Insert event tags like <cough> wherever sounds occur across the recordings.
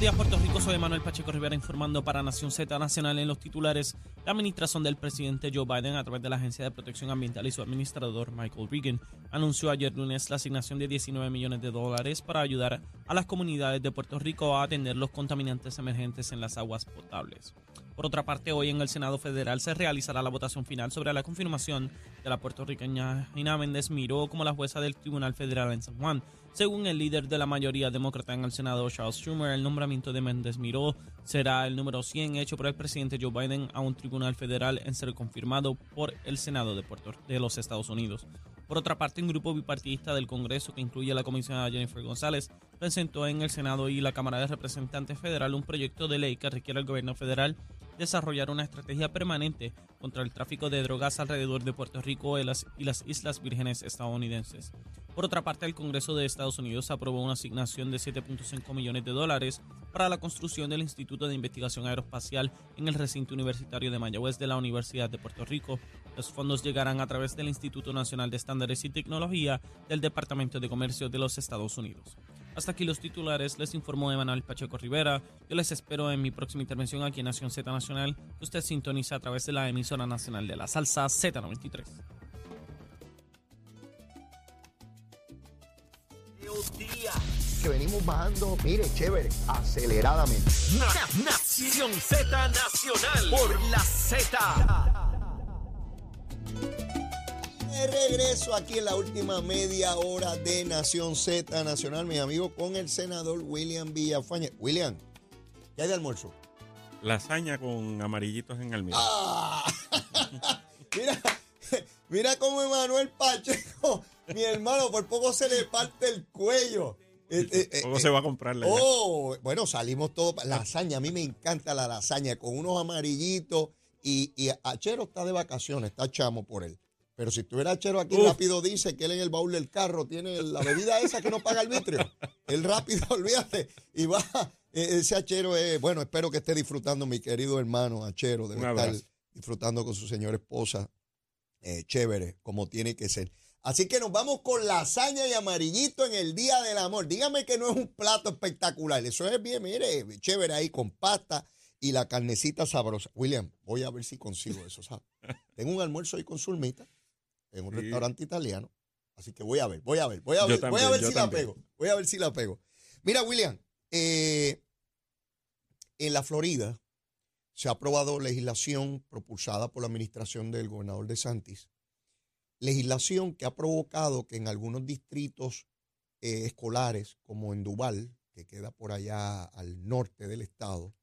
Buenos días, Puerto Rico. Soy Manuel Pacheco Rivera informando para Nación Z Nacional en los titulares. La administración del presidente Joe Biden, a través de la Agencia de Protección Ambiental y su administrador Michael Regan, anunció ayer lunes la asignación de 19 millones de dólares para ayudar a las comunidades de Puerto Rico a atender los contaminantes emergentes en las aguas potables. Por otra parte, hoy en el Senado Federal se realizará la votación final sobre la confirmación de la puertorriqueña Gina Méndez Miró como la jueza del Tribunal Federal en San Juan. Según el líder de la mayoría demócrata en el Senado, Charles Schumer, el nombramiento de Méndez Miró será el número 100 hecho por el presidente Joe Biden a un tribunal federal en ser confirmado por el Senado de, Puerto, de los Estados Unidos. Por otra parte, un grupo bipartidista del Congreso que incluye a la comisionada Jennifer González presentó en el Senado y la Cámara de Representantes Federal un proyecto de ley que requiere al gobierno federal desarrollar una estrategia permanente contra el tráfico de drogas alrededor de Puerto Rico y las, Islas Vírgenes estadounidenses. Por otra parte, el Congreso de Estados Unidos aprobó una asignación de 7.5 millones de dólares para la construcción del Instituto de Investigación Aeroespacial en el recinto universitario de Mayagüez de la Universidad de Puerto Rico. Los fondos llegarán a través del Instituto Nacional de Estándares y Tecnología del Departamento de Comercio de los Estados Unidos. Hasta aquí los titulares, les informó Emanuel Pacheco Rivera. Yo les espero en mi próxima intervención aquí en Nación Z Nacional, que usted sintoniza a través de la emisora nacional de la salsa Z93. que venimos bajando, mire, chévere, aceleradamente. Nación Z Nacional por la Z. De regreso aquí en la última media hora de Nación Z Nacional, mi amigo, con el senador William Villafañe. William, ¿qué hay de almuerzo? Lasaña con amarillitos en almíbar. ¡Ah! <laughs> mira, <laughs> mira cómo Emanuel Pacheco, <laughs> mi hermano, por poco se le parte el cuello. Eh, eh, eh, ¿Cómo se va a comprar la Oh, bueno, salimos todos. Lasaña, a mí me encanta la lasaña con unos amarillitos. Y, y Achero está de vacaciones, está chamo por él. Pero si estuviera Achero aquí, Uf. rápido dice que él en el baúl del carro tiene la bebida esa que no paga el vitrio. Él rápido, <laughs> olvídate. Y va, eh, ese Achero es, bueno, espero que esté disfrutando, mi querido hermano Achero. Debe Un estar disfrutando con su señora esposa. eh, chévere, como tiene que ser. Así que nos vamos con lasaña y amarillito en el Día del Amor. Dígame que no es un plato espectacular. Eso es bien, mire, chévere ahí con pasta y la carnecita sabrosa. William, voy a ver si consigo eso, ¿sabes? Tengo un almuerzo ahí con Zulmita en un Sí. restaurante italiano. Así que voy a ver, voy a ver, voy a Yo ver, voy a ver si también. la pego. Voy a ver si la pego. Mira, William, eh, en la Florida se ha aprobado legislación propulsada por la administración del gobernador de Santis, legislación que ha provocado que en algunos distritos eh, escolares, como en Duval, que queda por allá al norte del estado,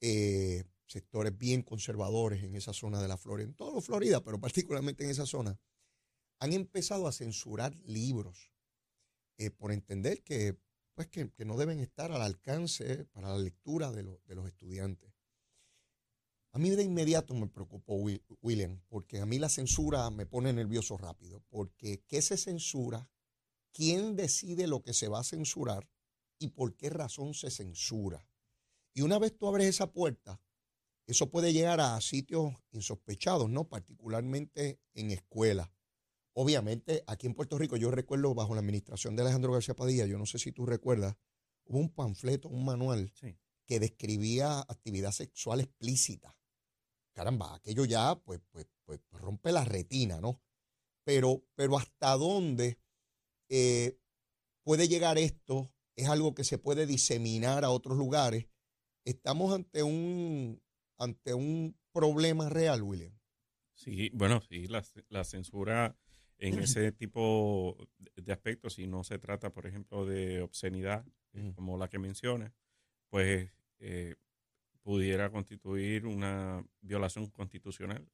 eh, sectores bien conservadores en esa zona de la Florida, en todo Florida, pero particularmente en esa zona, han empezado a censurar libros eh, por entender que, pues, que, no deben estar al alcance para la lectura de, los- de los estudiantes. A mí de inmediato me preocupó Will- William, porque a mí la censura me pone nervioso rápido, porque ¿qué se censura? ¿Quién decide lo que se va a censurar? ¿Y por qué razón se censura? Y una vez tú abres esa puerta, eso puede llegar a sitios insospechados, ¿no? Particularmente en escuelas. Obviamente, aquí en Puerto Rico, yo recuerdo bajo la administración de Alejandro García Padilla, yo no sé si tú recuerdas, hubo un panfleto, un manual Sí. que describía actividad sexual explícita. Caramba, aquello ya pues, pues, pues rompe la retina, ¿no? Pero, pero hasta dónde eh, puede llegar esto es algo que se puede diseminar a otros lugares. Estamos ante un, ante un problema real, William. Sí, bueno, sí, la, la censura en <clears throat> ese tipo de aspectos, si no se trata, por ejemplo, de obscenidad, eh, como la que menciona, pues eh, pudiera constituir una violación constitucional.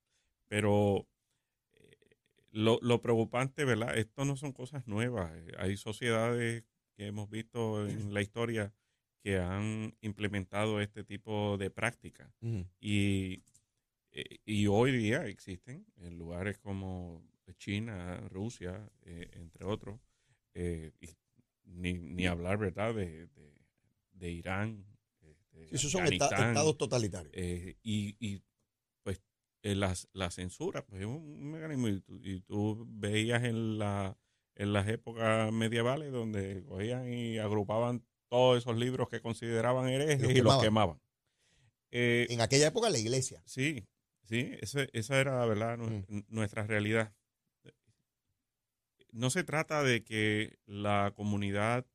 Pero eh, lo, lo preocupante, ¿verdad? Esto no son cosas nuevas. Hay sociedades que hemos visto en la historia que han implementado este tipo de prácticas. Y, eh, y hoy día existen en lugares como China, Rusia, eh, entre otros, eh, y ni, ni hablar, ¿verdad?, de, de, de Irán. este, Sí, esos son estados totalitarios. eh, y, y, pues las- la, censura pues es un mecanismo y tú, y tú veías en la en las épocas medievales donde cogían y agrupaban todos esos libros que consideraban herejes y los quemaban. quemaban. Eh, En aquella época la iglesia. Sí, sí, ese- esa era, ¿verdad?, Mm. nuestra realidad. No se trata de que la comunidad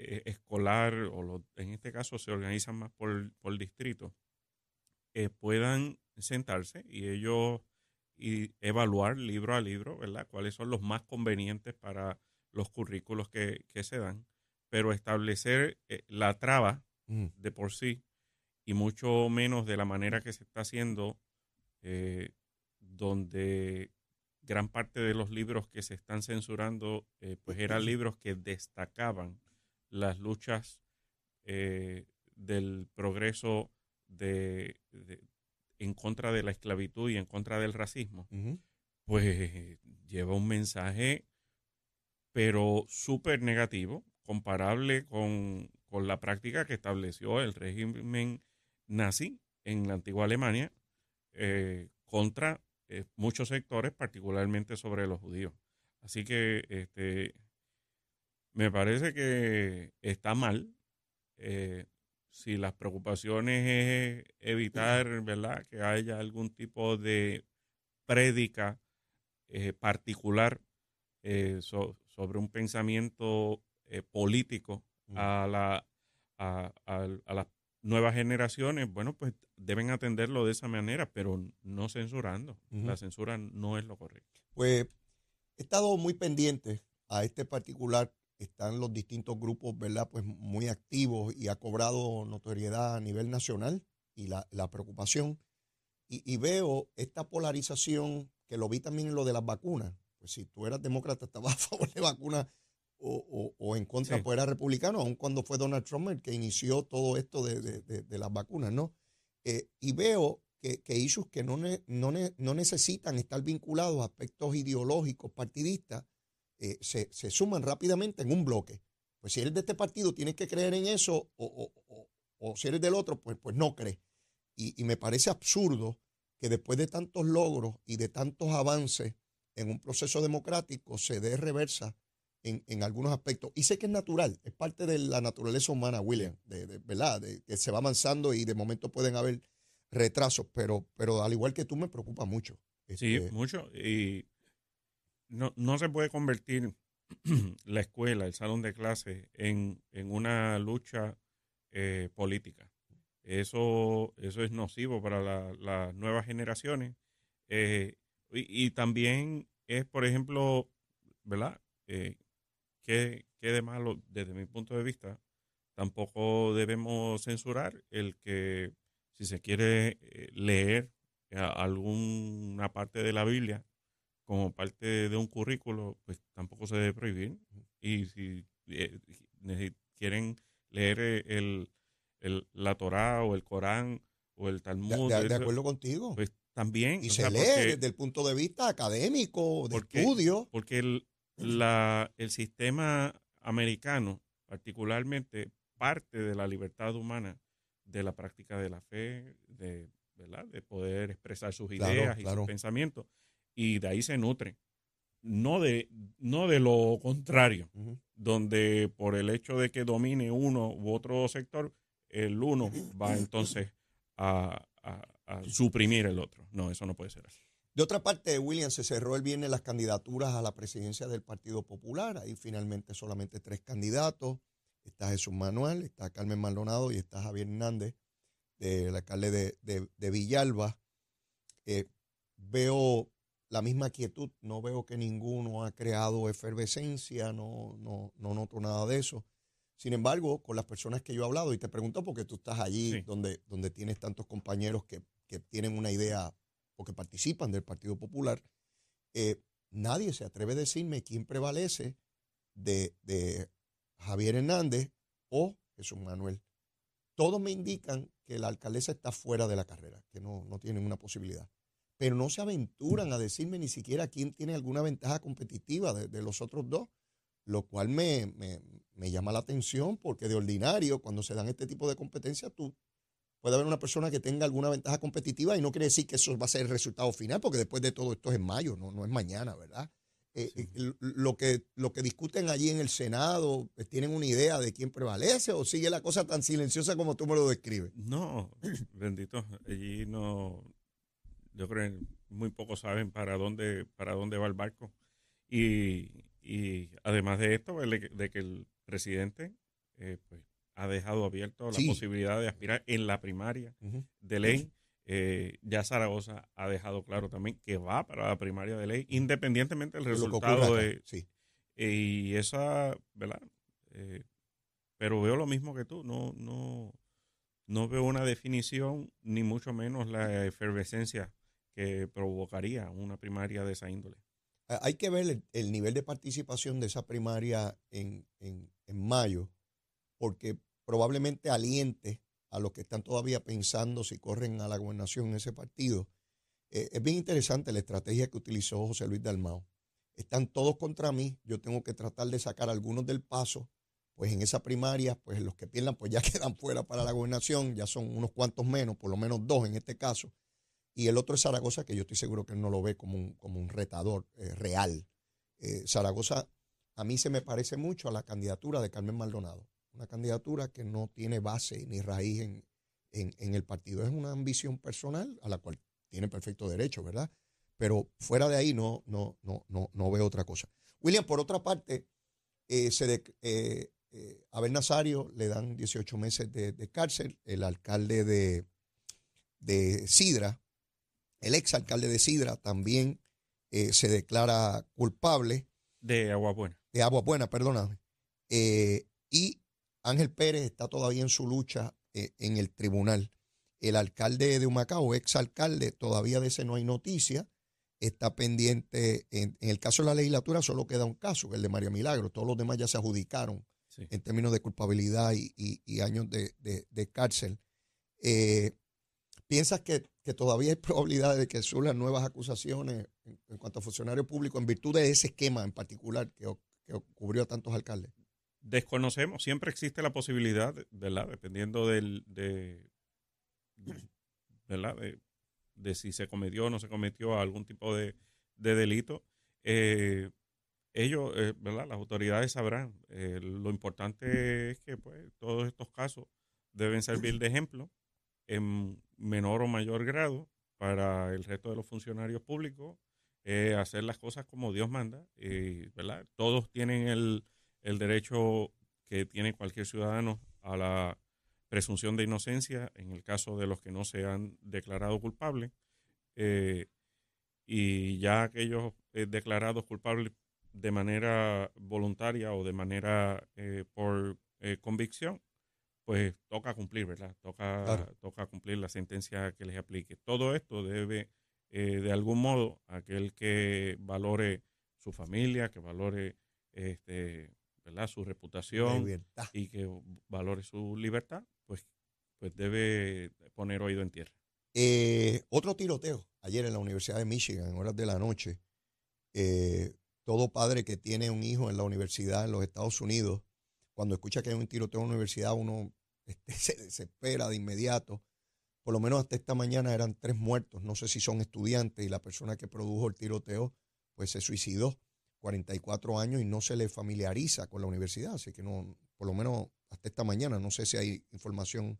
eh, escolar, o lo- en este caso se organizan más por, por distrito, eh, puedan sentarse y ellos y evaluar libro a libro, ¿verdad?, cuáles son los más convenientes para los currículos que, que se dan, pero establecer eh, la traba Mm. de por sí y mucho menos de la manera que se está haciendo, eh, donde gran parte de los libros que se están censurando, eh, pues eran libros que destacaban las luchas del progreso de, de- en contra de la esclavitud y en contra del racismo, pues lleva un mensaje, pero súper negativo, comparable con, con la práctica que estableció el régimen nazi en la antigua Alemania eh, contra eh, muchos sectores, particularmente sobre los judíos. Así que este, me parece que está mal. eh, si las preocupaciones es evitar, ¿verdad?, que haya algún tipo de prédica particular so- sobre un pensamiento eh, político a, la, a, a- a las nuevas generaciones, bueno, pues deben atenderlo de esa manera, pero no censurando. Ujú. La censura no es lo correcto. Pues he estado muy pendiente a este particular. Están los distintos grupos, ¿verdad? Pues muy activos y ha cobrado notoriedad a nivel nacional y la, la preocupación. Y, y veo esta polarización que lo vi también en lo de las vacunas. Pues si tú eras demócrata, <laughs> estabas a favor de vacunas o, o- o en contra, Sí. pues era republicano, aun cuando fue Donald Trump el que inició todo esto de, de- de- de las vacunas, ¿no? Eh, y veo que, que issues que no, ne- no, ne- no necesitan estar vinculados a aspectos ideológicos, partidistas, eh, se, se suman rápidamente en un bloque. Pues si eres de este partido, tienes que creer en eso, o, o- o- o si eres del otro, pues, pues no crees. Y, y me parece absurdo que después de tantos logros y de tantos avances en un proceso democrático se dé reversa en, en algunos aspectos. Y sé que es natural, es parte de la naturaleza humana, William, de, de- ¿verdad? De que se va avanzando y de momento pueden haber retrasos, pero, pero al igual que tú me preocupa mucho. Sí, Este, mucho. Y no, no se puede convertir <clears throat> la escuela, el salón de clase, en, en una lucha eh, política. Eso, eso es nocivo para la- las nuevas generaciones. Eh, y, y también es, por ejemplo, ¿verdad? Eh, ¿qué, qué de malo, desde mi punto de vista, tampoco debemos censurar el que si se quiere eh, leer a- alguna parte de la Biblia como parte de un currículo, pues tampoco se debe prohibir. Y si eh, quieren leer eh, el, el- la Torá o el Corán o el Talmud, de- de acuerdo contigo. pues también. y se sea, lee porque- desde el punto de vista académico, de porque- estudio. porque el, la- el sistema americano, particularmente, parte de la libertad humana de la práctica de la fe, de, ¿verdad? de poder expresar sus Claro, ideas y claro. sus pensamientos, y de ahí se nutre. No de, no de lo contrario, donde por el hecho de que domine uno u otro sector, el uno va entonces a, a- a suprimir el otro. No, eso no puede ser así. De otra parte, William, se cerró el viernes las candidaturas a la presidencia del Partido Popular. Hay finalmente solamente tres candidatos. Está Jesús Manuel, está Carmen Maldonado y está Javier Hernández, del alcalde de, de- de Villalba. Eh, veo la misma quietud, no veo que ninguno ha creado efervescencia, no, no, no noto nada de eso. Sin embargo, con las personas que yo he hablado, y te pregunto porque tú estás allí Sí. donde, donde tienes tantos compañeros que, que tienen una idea o que participan del Partido Popular, eh, nadie se atreve a decirme quién prevalece de, de Javier Hernández o Jesús Manuel. Todos me indican que la alcaldesa está fuera de la carrera, que no, no tienen una posibilidad. Pero no se aventuran a decirme ni siquiera quién tiene alguna ventaja competitiva de, de los otros dos, lo cual me, me- me llama la atención porque de ordinario, cuando se dan este tipo de competencias, tú puede haber una persona que tenga alguna ventaja competitiva y no quiere decir que eso va a ser el resultado final, porque después de todo esto es en mayo, no, no es mañana, ¿verdad? eh, eh, lo, que, lo que discuten allí en el Senado, eh, ¿tienen una idea de quién prevalece o sigue la cosa tan silenciosa como tú me lo describes? No, <coughs> bendito, allí no, yo creo que muy pocos saben para dónde, para dónde va el barco. Y, y además de esto, de, que- de que el presidente eh, pues, ha dejado abierto Sí. la posibilidad de aspirar en la primaria de ley. Eh, ya Zaragoza ha dejado claro también que va para la primaria de ley, independientemente del resultado de, sí. y esa, ¿verdad? Eh, pero veo lo mismo que tú, no, no, no veo una definición, ni mucho menos la efervescencia que provocaría una primaria de esa índole. Hay que ver el, el nivel de participación de esa primaria en, en- en mayo, porque probablemente aliente a los que están todavía pensando si corren a la gobernación en ese partido. Eh, es bien interesante la estrategia que utilizó José Luis Dalmao. Están todos contra mí, yo tengo que tratar de sacar algunos del paso, pues en esa primaria, pues los que pierdan, pues ya <laughs> quedan fuera para la gobernación, ya son unos cuantos menos, por lo menos dos en este caso. Y el otro es Zaragoza, que yo estoy seguro que él no lo ve como un, como un retador eh, real. Eh, Zaragoza a mí se me parece mucho a la candidatura de Carmen Maldonado. Una candidatura que no tiene base ni raíz en, en- en el partido. Es una ambición personal a la cual tiene perfecto derecho, ¿verdad? Pero fuera de ahí no, no, no, no, no veo otra cosa. William, por otra parte, eh, se de- eh, eh, Abel Nazario le dan 18 meses de, de cárcel. El alcalde de, de Sidra, el exalcalde de Sidra, también eh, se declara culpable De Agua Buena. de Agua Buena, perdóname. Eh, y Ángel Pérez está todavía en su lucha eh, en el tribunal. El alcalde de Humacao, exalcalde, todavía de ese no hay noticia. Está pendiente, en, en el caso de la legislatura solo queda un caso, el de María Milagro. Todos los demás ya se adjudicaron Sí. en términos de culpabilidad y, y- y años de, de- de cárcel. Eh, ¿Piensas que, que todavía hay probabilidad de que surjan nuevas acusaciones en, en cuanto a funcionarios públicos en virtud de ese esquema en particular que, que cubrió a tantos alcaldes? Desconocemos, siempre existe la posibilidad, ¿verdad? Dependiendo del, de, ¿verdad? De, si se cometió o no se cometió algún tipo de, de delito. Eh, ellos, eh, ¿verdad? Las autoridades sabrán. Eh, lo importante es que pues, todos estos casos deben servir de ejemplo en menor o mayor grado para el resto de los funcionarios públicos, hacer las cosas como Dios manda, ¿verdad? Todos tienen el, el derecho que tiene cualquier ciudadano a la presunción de inocencia en el caso de los que no se han declarado culpables. eh, y ya aquellos eh, declarados culpables de manera voluntaria o de manera eh, por convicción, pues toca cumplir, ¿verdad? Toca, Claro. toca cumplir la sentencia que les aplique. Todo esto debe, de algún modo, aquel que valore su familia, que valore este, ¿verdad? su reputación y que valore su libertad, pues, pues debe poner oído en tierra. Eh, otro tiroteo ayer en la Universidad de Michigan, en horas de la noche. Eh, todo padre que tiene un hijo en la universidad en los Estados Unidos, cuando escucha que hay un tiroteo en la universidad, uno <laughs> este, se desespera de inmediato. Por lo menos hasta esta mañana eran tres muertos. No sé si son estudiantes y la persona que produjo el tiroteo pues se suicidó, 44 años y no se le familiariza con la universidad. Así que no, por lo menos hasta esta mañana, no sé si hay información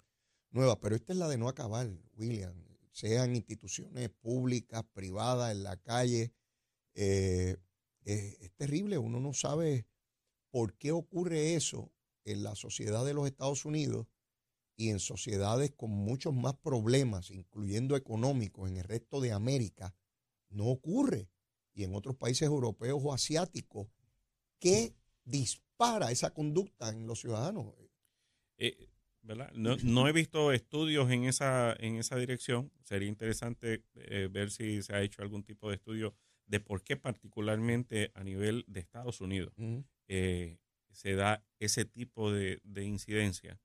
nueva, pero esta es la de no acabar, William. Sean instituciones públicas, privadas, en la calle. eh, es terrible, uno no sabe por qué ocurre eso en la sociedad de los Estados Unidos y en sociedades con muchos más problemas, incluyendo económicos, en el resto de América, no ocurre. Y en otros países europeos o asiáticos, ¿qué dispara esa conducta en los ciudadanos? Eh, ¿verdad? No, no he visto estudios en esa, en esa dirección. Sería interesante eh, ver si se ha hecho algún tipo de estudio de por qué particularmente a nivel de Estados Unidos eh, se da ese tipo de, de incidencia.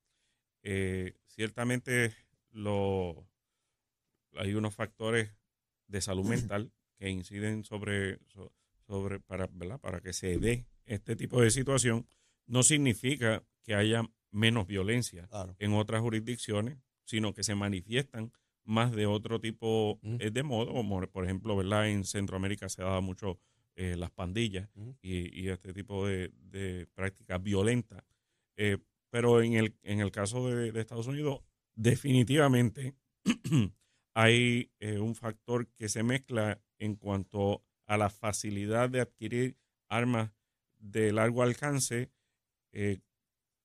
Ciertamente lo, hay unos factores de salud <clears throat> mental que inciden sobre, so- sobre para, ¿verdad? para que se dé este tipo de situación. No significa que haya menos violencia Claro. en otras jurisdicciones, sino que se manifiestan más de otro tipo eh, de modo, como por ejemplo, ¿verdad? En Centroamérica se dado mucho eh, las pandillas y, y este tipo de, de prácticas violentas. Eh, pero en el, en el caso de, de Estados Unidos, definitivamente <clears throat> hay eh, un factor que se mezcla en cuanto a la facilidad de adquirir armas de largo alcance eh,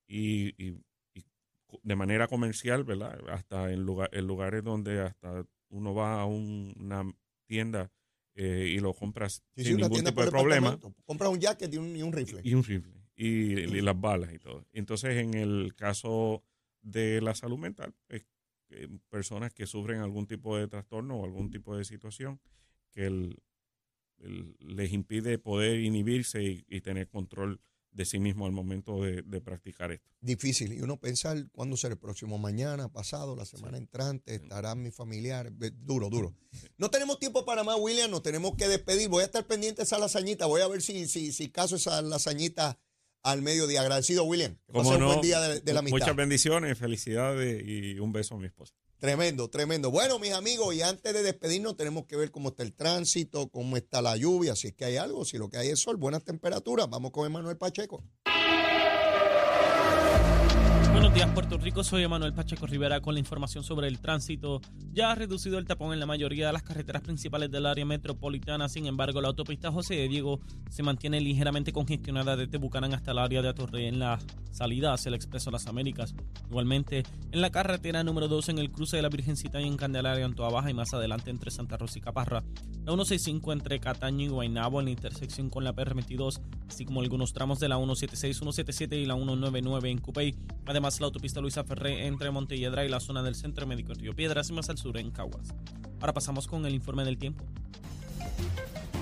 y, y- y co- de manera comercial, ¿verdad? Hasta en, lugar, en lugares donde hasta uno va a un- una tienda eh, y lo compras Sí, sin ningún tipo de problema. Compra un jacket y un, y un rifle. y un rifle y, y las balas y todo. Entonces, en el caso de la salud mental, pues, eh, personas que sufren algún tipo de trastorno o algún tipo de situación que el- el- les impide poder inhibirse y, y tener control de sí mismo al momento de, de practicar esto. Difícil. Y uno pensar cuándo será el próximo mañana, pasado, la semana entrante, estarán mis familiares. Duro, duro. No tenemos tiempo para más, William. Nos tenemos que despedir. Voy a estar pendiente de esa lasañita. Voy a ver si, si, si caso esa lasañita al mediodía. Agradecido, William. Que Como pase un no, buen día de, de la amistad. Muchas bendiciones, felicidades y un beso a mi esposa. Tremendo, tremendo. Bueno, mis amigos, y antes de despedirnos, tenemos que ver cómo está el tránsito, cómo está la lluvia, si es que hay algo, si lo que hay es sol, buenas temperaturas. Vamos con Emanuel Pacheco. Buenos días, Puerto Rico. Soy Emanuel Pacheco Rivera con la información sobre el tránsito. Ya ha reducido el tapón en la mayoría de las carreteras principales del área metropolitana. Sin embargo, la autopista José de Diego se mantiene ligeramente congestionada desde Bucanán hasta el área de Atorrey en la salida hacia el Expreso Las Américas. Igualmente, en la carretera número 2 en el cruce de la Virgencita y en Candelaria, en Toa Baja y más adelante entre Santa Rosa y Caparra. La 165 entre Cataño y Guaynabo en la intersección con la PR22, así como algunos tramos de la 176, 177 y la 199 en Cupey. Además, la autopista Luisa Ferré entre Montelledra y la zona del Centro Médico en Río Piedras y más al sur en Caguas. Ahora pasamos con el informe del tiempo.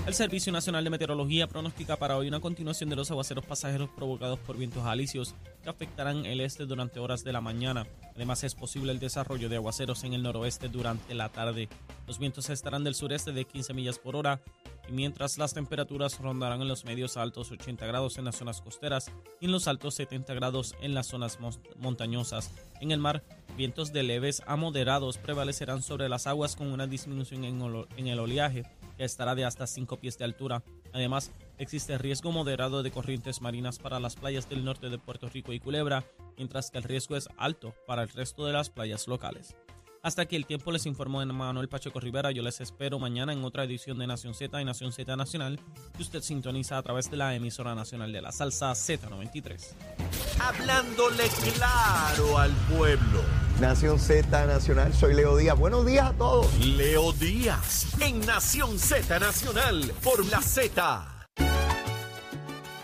El Servicio Nacional de Meteorología pronostica para hoy una continuación de los aguaceros pasajeros provocados por vientos alisios que afectarán el este durante horas de la mañana. Además, es posible el desarrollo de aguaceros en el noroeste durante la tarde. Los vientos estarán del sureste de 15 millas por hora y mientras las temperaturas rondarán en los medios altos 80 grados en las zonas costeras y en los altos 70 grados en las zonas montañosas. En el mar, vientos de leves a moderados prevalecerán sobre las aguas con una disminución en el oleaje que estará de hasta 5 pies de altura. Además, existe riesgo moderado de corrientes marinas para las playas del norte de Puerto Rico y Culebra, mientras que el riesgo es alto para el resto de las playas locales. Hasta aquí el tiempo les informó Manuel Pacheco Rivera. Yo les espero mañana en otra edición de Nación Z y Nación Z Nacional que usted sintoniza a través de la emisora nacional de la salsa Z93. Hablándole claro al pueblo. Nación Z Nacional, soy Leo Díaz. Buenos días a todos. Leo Díaz en Nación Z Nacional por la Z.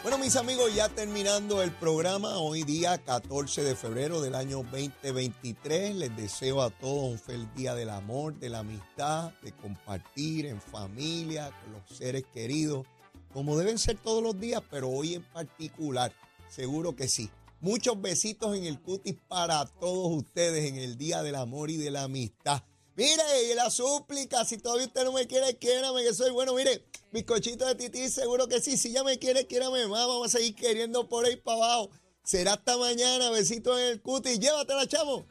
Bueno, mis amigos, ya terminando el programa, hoy día 14 de febrero del año 2023, les deseo a todos un feliz día del amor, de la amistad, de compartir en familia, con los seres queridos, como deben ser todos los días, pero hoy en particular, seguro que sí. Muchos besitos en el cutis para todos ustedes en el Día del Amor y de la Amistad. Mire, y la súplica, si todavía usted no me quiere, quiérame, que soy bueno. Mire, bizcochito de tití, seguro que sí. Si ya me quiere, quiérame más. Vamos a seguir queriendo por ahí para abajo. Será hasta mañana. Besitos en el cutis. Llévatela, chamo.